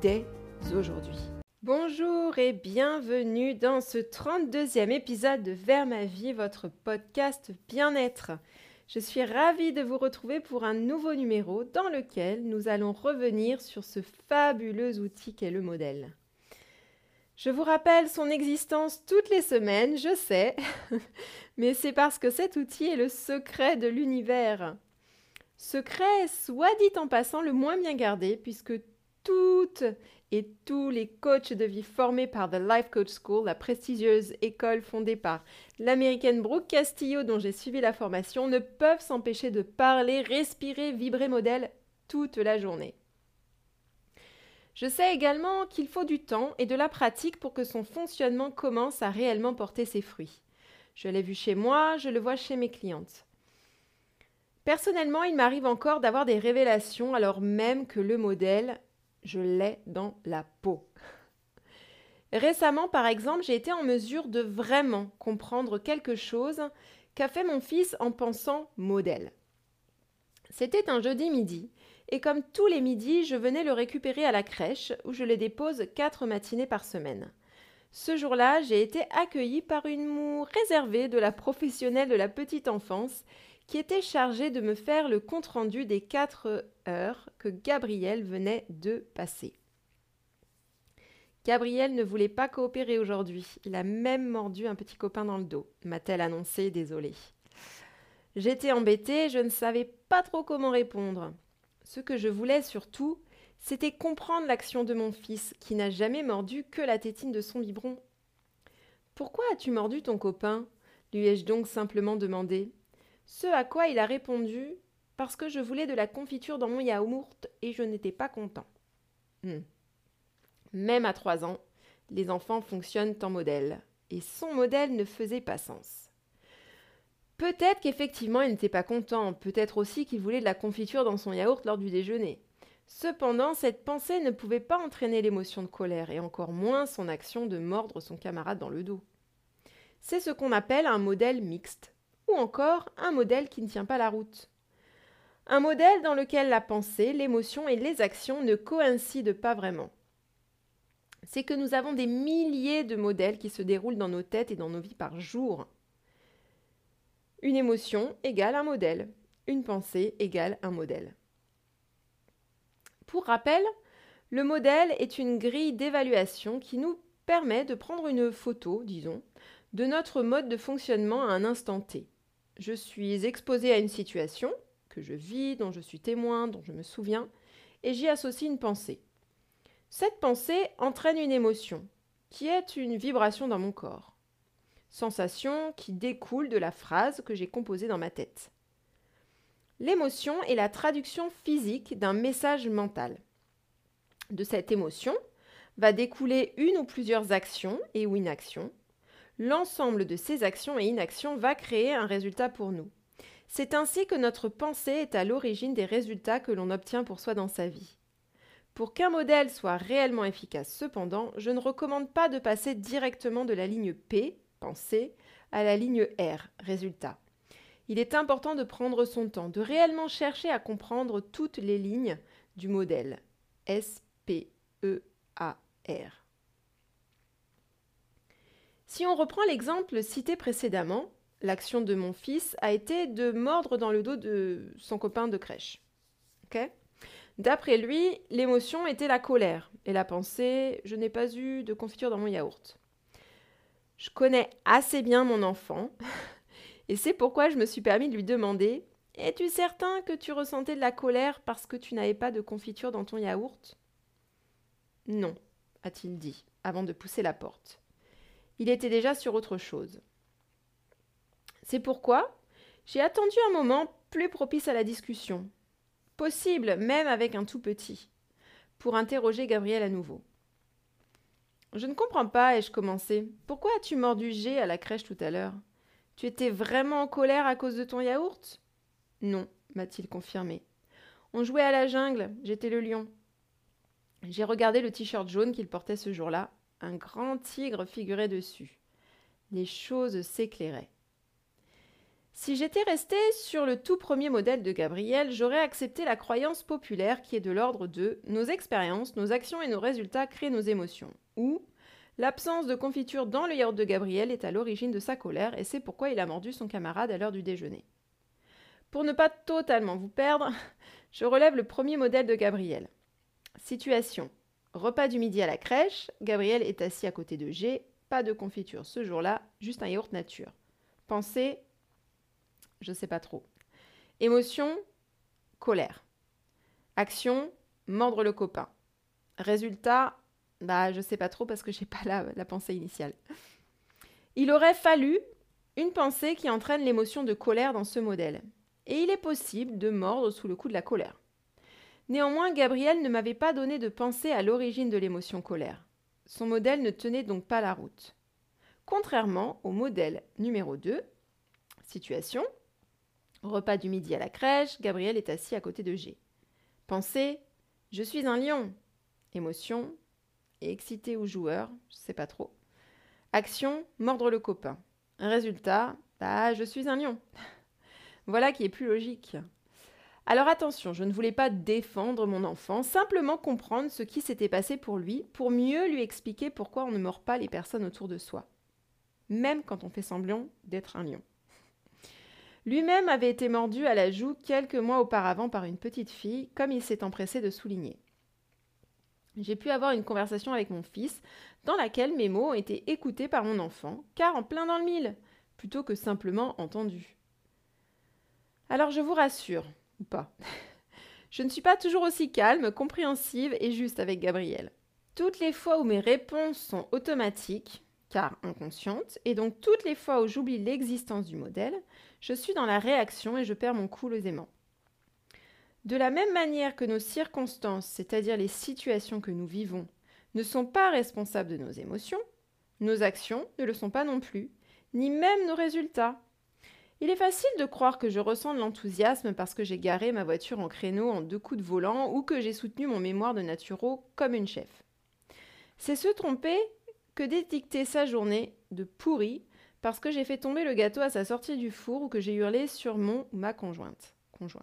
dès aujourd'hui. Bonjour et bienvenue dans ce 32e épisode de Vers ma vie, votre podcast bien-être. Je suis ravie de vous retrouver pour un nouveau numéro dans lequel nous allons revenir sur ce fabuleux outil qu'est le modèle. Je vous rappelle son existence toutes les semaines, je sais, mais c'est parce que cet outil est le secret de l'univers. Secret, soit dit en passant, le moins bien gardé, puisque toutes et tous les coachs de vie formés par The Life Coach School, la prestigieuse école fondée par l'américaine Brooke Castillo dont j'ai suivi la formation, ne peuvent s'empêcher de parler, respirer, vibrer modèle toute la journée. Je sais également qu'il faut du temps et de la pratique pour que son fonctionnement commence à réellement porter ses fruits. Je l'ai vu chez moi, je le vois chez mes clientes. Personnellement, il m'arrive encore d'avoir des révélations alors même que le modèle, je l'ai dans la peau. Récemment, par exemple, j'ai été en mesure de vraiment comprendre quelque chose qu'a fait mon fils en pensant modèle. C'était un jeudi midi, et comme tous les midis, je venais le récupérer à la crèche, où je le dépose quatre matinées par semaine. Ce jour-là, j'ai été accueillie par une moue réservée de la professionnelle de la petite enfance qui était chargée de me faire le compte-rendu des quatre heures que Gabriel venait de passer. Gabriel ne voulait pas coopérer aujourd'hui. Il a même mordu un petit copain dans le dos, m'a-t-elle annoncé, désolée. J'étais embêtée, je ne savais pas trop comment répondre. Ce que je voulais surtout, c'était comprendre l'action de mon fils, qui n'a jamais mordu que la tétine de son biberon. Pourquoi as-tu mordu ton copain? lui ai-je donc simplement demandé. Ce à quoi il a répondu Parce que je voulais de la confiture dans mon yaourt et je n'étais pas content. Hmm. Même à trois ans, les enfants fonctionnent en modèle, et son modèle ne faisait pas sens. Peut-être qu'effectivement il n'était pas content, peut-être aussi qu'il voulait de la confiture dans son yaourt lors du déjeuner. Cependant, cette pensée ne pouvait pas entraîner l'émotion de colère, et encore moins son action de mordre son camarade dans le dos. C'est ce qu'on appelle un modèle mixte, ou encore un modèle qui ne tient pas la route. Un modèle dans lequel la pensée, l'émotion et les actions ne coïncident pas vraiment. C'est que nous avons des milliers de modèles qui se déroulent dans nos têtes et dans nos vies par jour. Une émotion égale un modèle, une pensée égale un modèle. Pour rappel, le modèle est une grille d'évaluation qui nous permet de prendre une photo, disons, de notre mode de fonctionnement à un instant T. Je suis exposée à une situation que je vis, dont je suis témoin, dont je me souviens, et j'y associe une pensée. Cette pensée entraîne une émotion, qui est une vibration dans mon corps. Sensation qui découle de la phrase que j'ai composée dans ma tête. L'émotion est la traduction physique d'un message mental. De cette émotion va découler une ou plusieurs actions et ou inactions. L'ensemble de ces actions et inactions va créer un résultat pour nous. C'est ainsi que notre pensée est à l'origine des résultats que l'on obtient pour soi dans sa vie. Pour qu'un modèle soit réellement efficace, cependant, je ne recommande pas de passer directement de la ligne P, pensée, à la ligne R, résultat il est important de prendre son temps, de réellement chercher à comprendre toutes les lignes du modèle S-P-E-A-R. Si on reprend l'exemple cité précédemment, l'action de mon fils a été de mordre dans le dos de son copain de crèche. D'après lui, l'émotion était la colère et la pensée je n'ai pas eu de confiture dans mon yaourt. Je connais assez bien mon enfant et c'est pourquoi je me suis permis de lui demander Es-tu certain que tu ressentais de la colère parce que tu n'avais pas de confiture dans ton yaourt? Non, a-t-il dit, avant de pousser la porte. Il était déjà sur autre chose. C'est pourquoi j'ai attendu un moment plus propice à la discussion. Possible, même avec un tout petit. pour interroger Gabriel à nouveau. Je ne comprends pas, ai-je commencé. Pourquoi as-tu mordu G à la crèche tout à l'heure? Tu étais vraiment en colère à cause de ton yaourt? Non, m'a-t-il confirmé. On jouait à la jungle, j'étais le lion. J'ai regardé le t-shirt jaune qu'il portait ce jour-là. Un grand tigre figurait dessus. Les choses s'éclairaient. Si j'étais resté sur le tout premier modèle de Gabriel, j'aurais accepté la croyance populaire qui est de l'ordre de nos expériences, nos actions et nos résultats créent nos émotions, ou l'absence de confiture dans le yaourt de Gabriel est à l'origine de sa colère et c'est pourquoi il a mordu son camarade à l'heure du déjeuner. Pour ne pas totalement vous perdre, je relève le premier modèle de Gabriel. Situation. Repas du midi à la crèche, Gabriel est assis à côté de G, pas de confiture ce jour-là, juste un yaourt nature. Pensée, je sais pas trop. Émotion, colère. Action, mordre le copain. Résultat, bah je sais pas trop parce que j'ai pas la, la pensée initiale. Il aurait fallu une pensée qui entraîne l'émotion de colère dans ce modèle. Et il est possible de mordre sous le coup de la colère. Néanmoins, Gabriel ne m'avait pas donné de pensée à l'origine de l'émotion colère. Son modèle ne tenait donc pas la route. Contrairement au modèle numéro 2, situation, Repas du midi à la crèche, Gabriel est assis à côté de G. Pensée, je suis un lion. Émotion, excité ou joueur, je sais pas trop. Action, mordre le copain. Résultat, bah, je suis un lion. voilà qui est plus logique. Alors attention, je ne voulais pas défendre mon enfant, simplement comprendre ce qui s'était passé pour lui, pour mieux lui expliquer pourquoi on ne mord pas les personnes autour de soi, même quand on fait semblant d'être un lion. Lui-même avait été mordu à la joue quelques mois auparavant par une petite fille, comme il s'est empressé de souligner. J'ai pu avoir une conversation avec mon fils, dans laquelle mes mots ont été écoutés par mon enfant, car en plein dans le mille, plutôt que simplement entendus. Alors je vous rassure, je ne suis pas toujours aussi calme, compréhensive et juste avec Gabriel. Toutes les fois où mes réponses sont automatiques, car inconscientes, et donc toutes les fois où j'oublie l'existence du modèle, je suis dans la réaction et je perds mon cool aisément. De la même manière que nos circonstances, c'est-à-dire les situations que nous vivons, ne sont pas responsables de nos émotions, nos actions ne le sont pas non plus, ni même nos résultats. Il est facile de croire que je ressens de l'enthousiasme parce que j'ai garé ma voiture en créneau en deux coups de volant ou que j'ai soutenu mon mémoire de naturo comme une chef. C'est se tromper que d'édicter sa journée de pourri parce que j'ai fait tomber le gâteau à sa sortie du four ou que j'ai hurlé sur mon ou ma conjointe. Conjoint.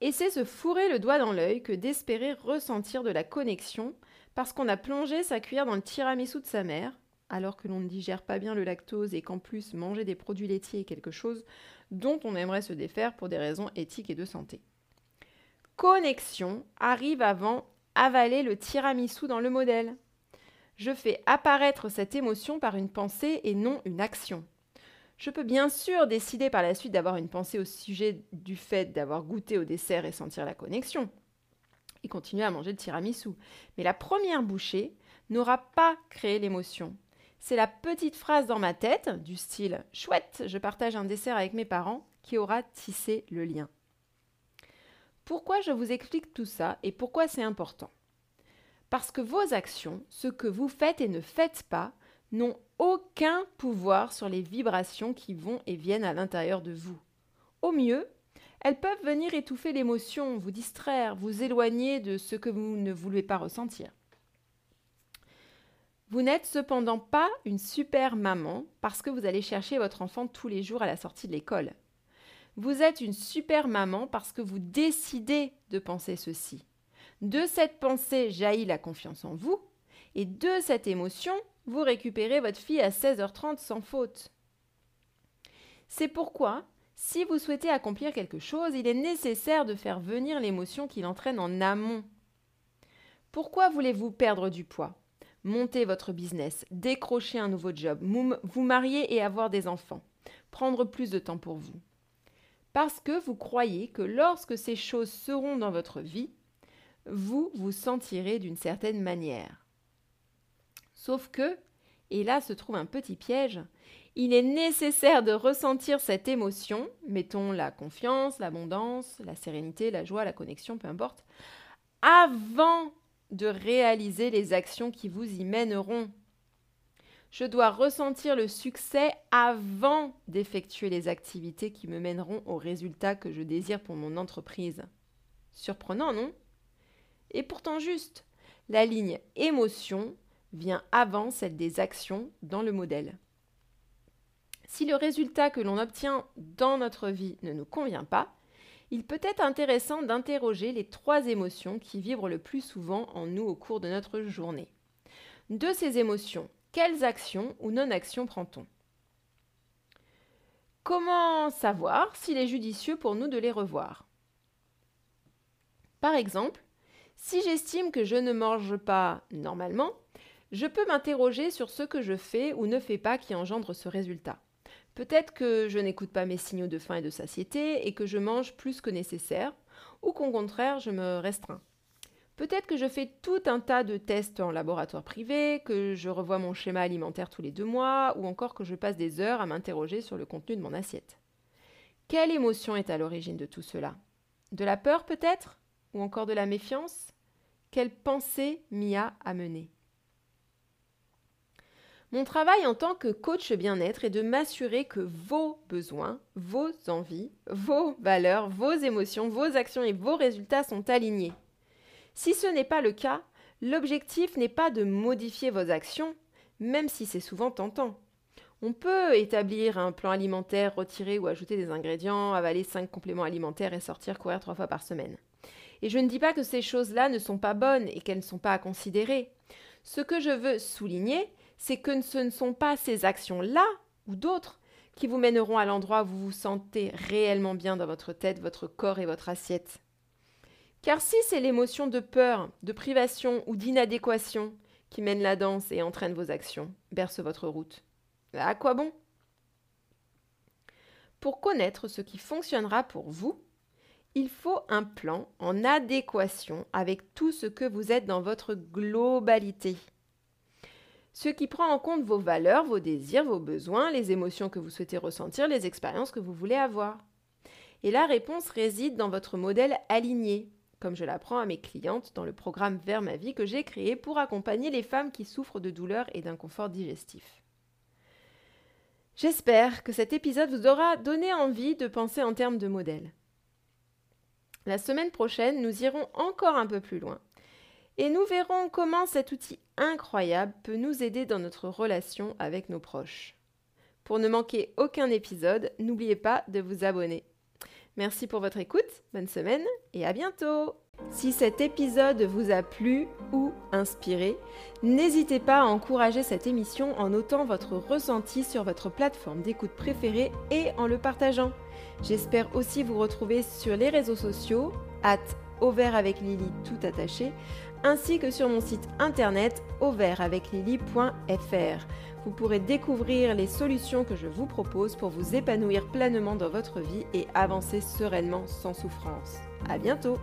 Et c'est se fourrer le doigt dans l'œil que d'espérer ressentir de la connexion parce qu'on a plongé sa cuillère dans le tiramisu de sa mère, alors que l'on ne digère pas bien le lactose et qu'en plus manger des produits laitiers est quelque chose dont on aimerait se défaire pour des raisons éthiques et de santé. Connexion arrive avant avaler le tiramisu dans le modèle je fais apparaître cette émotion par une pensée et non une action. Je peux bien sûr décider par la suite d'avoir une pensée au sujet du fait d'avoir goûté au dessert et sentir la connexion, et continuer à manger le tiramisu. Mais la première bouchée n'aura pas créé l'émotion. C'est la petite phrase dans ma tête, du style Chouette, je partage un dessert avec mes parents, qui aura tissé le lien. Pourquoi je vous explique tout ça et pourquoi c'est important? Parce que vos actions, ce que vous faites et ne faites pas, n'ont aucun pouvoir sur les vibrations qui vont et viennent à l'intérieur de vous. Au mieux, elles peuvent venir étouffer l'émotion, vous distraire, vous éloigner de ce que vous ne voulez pas ressentir. Vous n'êtes cependant pas une super maman parce que vous allez chercher votre enfant tous les jours à la sortie de l'école. Vous êtes une super maman parce que vous décidez de penser ceci. De cette pensée jaillit la confiance en vous, et de cette émotion, vous récupérez votre fille à 16h30 sans faute. C'est pourquoi, si vous souhaitez accomplir quelque chose, il est nécessaire de faire venir l'émotion qui l'entraîne en amont. Pourquoi voulez-vous perdre du poids? Monter votre business, décrocher un nouveau job, vous marier et avoir des enfants, prendre plus de temps pour vous. Parce que vous croyez que lorsque ces choses seront dans votre vie, vous vous sentirez d'une certaine manière. Sauf que, et là se trouve un petit piège, il est nécessaire de ressentir cette émotion, mettons la confiance, l'abondance, la sérénité, la joie, la connexion, peu importe, avant de réaliser les actions qui vous y mèneront. Je dois ressentir le succès avant d'effectuer les activités qui me mèneront au résultat que je désire pour mon entreprise. Surprenant, non? Et pourtant juste, la ligne émotion vient avant celle des actions dans le modèle. Si le résultat que l'on obtient dans notre vie ne nous convient pas, il peut être intéressant d'interroger les trois émotions qui vibrent le plus souvent en nous au cours de notre journée. De ces émotions, quelles actions ou non-actions prend-on? Comment savoir s'il est judicieux pour nous de les revoir? Par exemple, si j'estime que je ne mange pas normalement, je peux m'interroger sur ce que je fais ou ne fais pas qui engendre ce résultat. Peut-être que je n'écoute pas mes signaux de faim et de satiété et que je mange plus que nécessaire, ou qu'au contraire je me restreins. Peut-être que je fais tout un tas de tests en laboratoire privé, que je revois mon schéma alimentaire tous les deux mois, ou encore que je passe des heures à m'interroger sur le contenu de mon assiette. Quelle émotion est à l'origine de tout cela? De la peur peut-être? Ou encore de la méfiance? Quelle pensée m'y a amené mon travail en tant que coach bien-être est de m'assurer que vos besoins, vos envies, vos valeurs, vos émotions, vos actions et vos résultats sont alignés. Si ce n'est pas le cas, l'objectif n'est pas de modifier vos actions, même si c'est souvent tentant. On peut établir un plan alimentaire, retirer ou ajouter des ingrédients, avaler 5 compléments alimentaires et sortir courir trois fois par semaine. Et je ne dis pas que ces choses-là ne sont pas bonnes et qu'elles ne sont pas à considérer. Ce que je veux souligner, c'est que ce ne sont pas ces actions-là ou d'autres qui vous mèneront à l'endroit où vous vous sentez réellement bien dans votre tête, votre corps et votre assiette. Car si c'est l'émotion de peur, de privation ou d'inadéquation qui mène la danse et entraîne vos actions, berce votre route, à quoi bon? Pour connaître ce qui fonctionnera pour vous, il faut un plan en adéquation avec tout ce que vous êtes dans votre globalité ce qui prend en compte vos valeurs, vos désirs, vos besoins, les émotions que vous souhaitez ressentir, les expériences que vous voulez avoir. Et la réponse réside dans votre modèle aligné, comme je l'apprends à mes clientes dans le programme Vers ma vie que j'ai créé pour accompagner les femmes qui souffrent de douleurs et d'inconfort digestif. J'espère que cet épisode vous aura donné envie de penser en termes de modèle. La semaine prochaine, nous irons encore un peu plus loin et nous verrons comment cet outil incroyable peut nous aider dans notre relation avec nos proches. Pour ne manquer aucun épisode, n'oubliez pas de vous abonner. Merci pour votre écoute, bonne semaine et à bientôt Si cet épisode vous a plu ou inspiré, n'hésitez pas à encourager cette émission en notant votre ressenti sur votre plateforme d'écoute préférée et en le partageant. J'espère aussi vous retrouver sur les réseaux sociaux, at au avec Lily tout attaché, ainsi que sur mon site internet auvertaveclily.fr. Vous pourrez découvrir les solutions que je vous propose pour vous épanouir pleinement dans votre vie et avancer sereinement sans souffrance. À bientôt!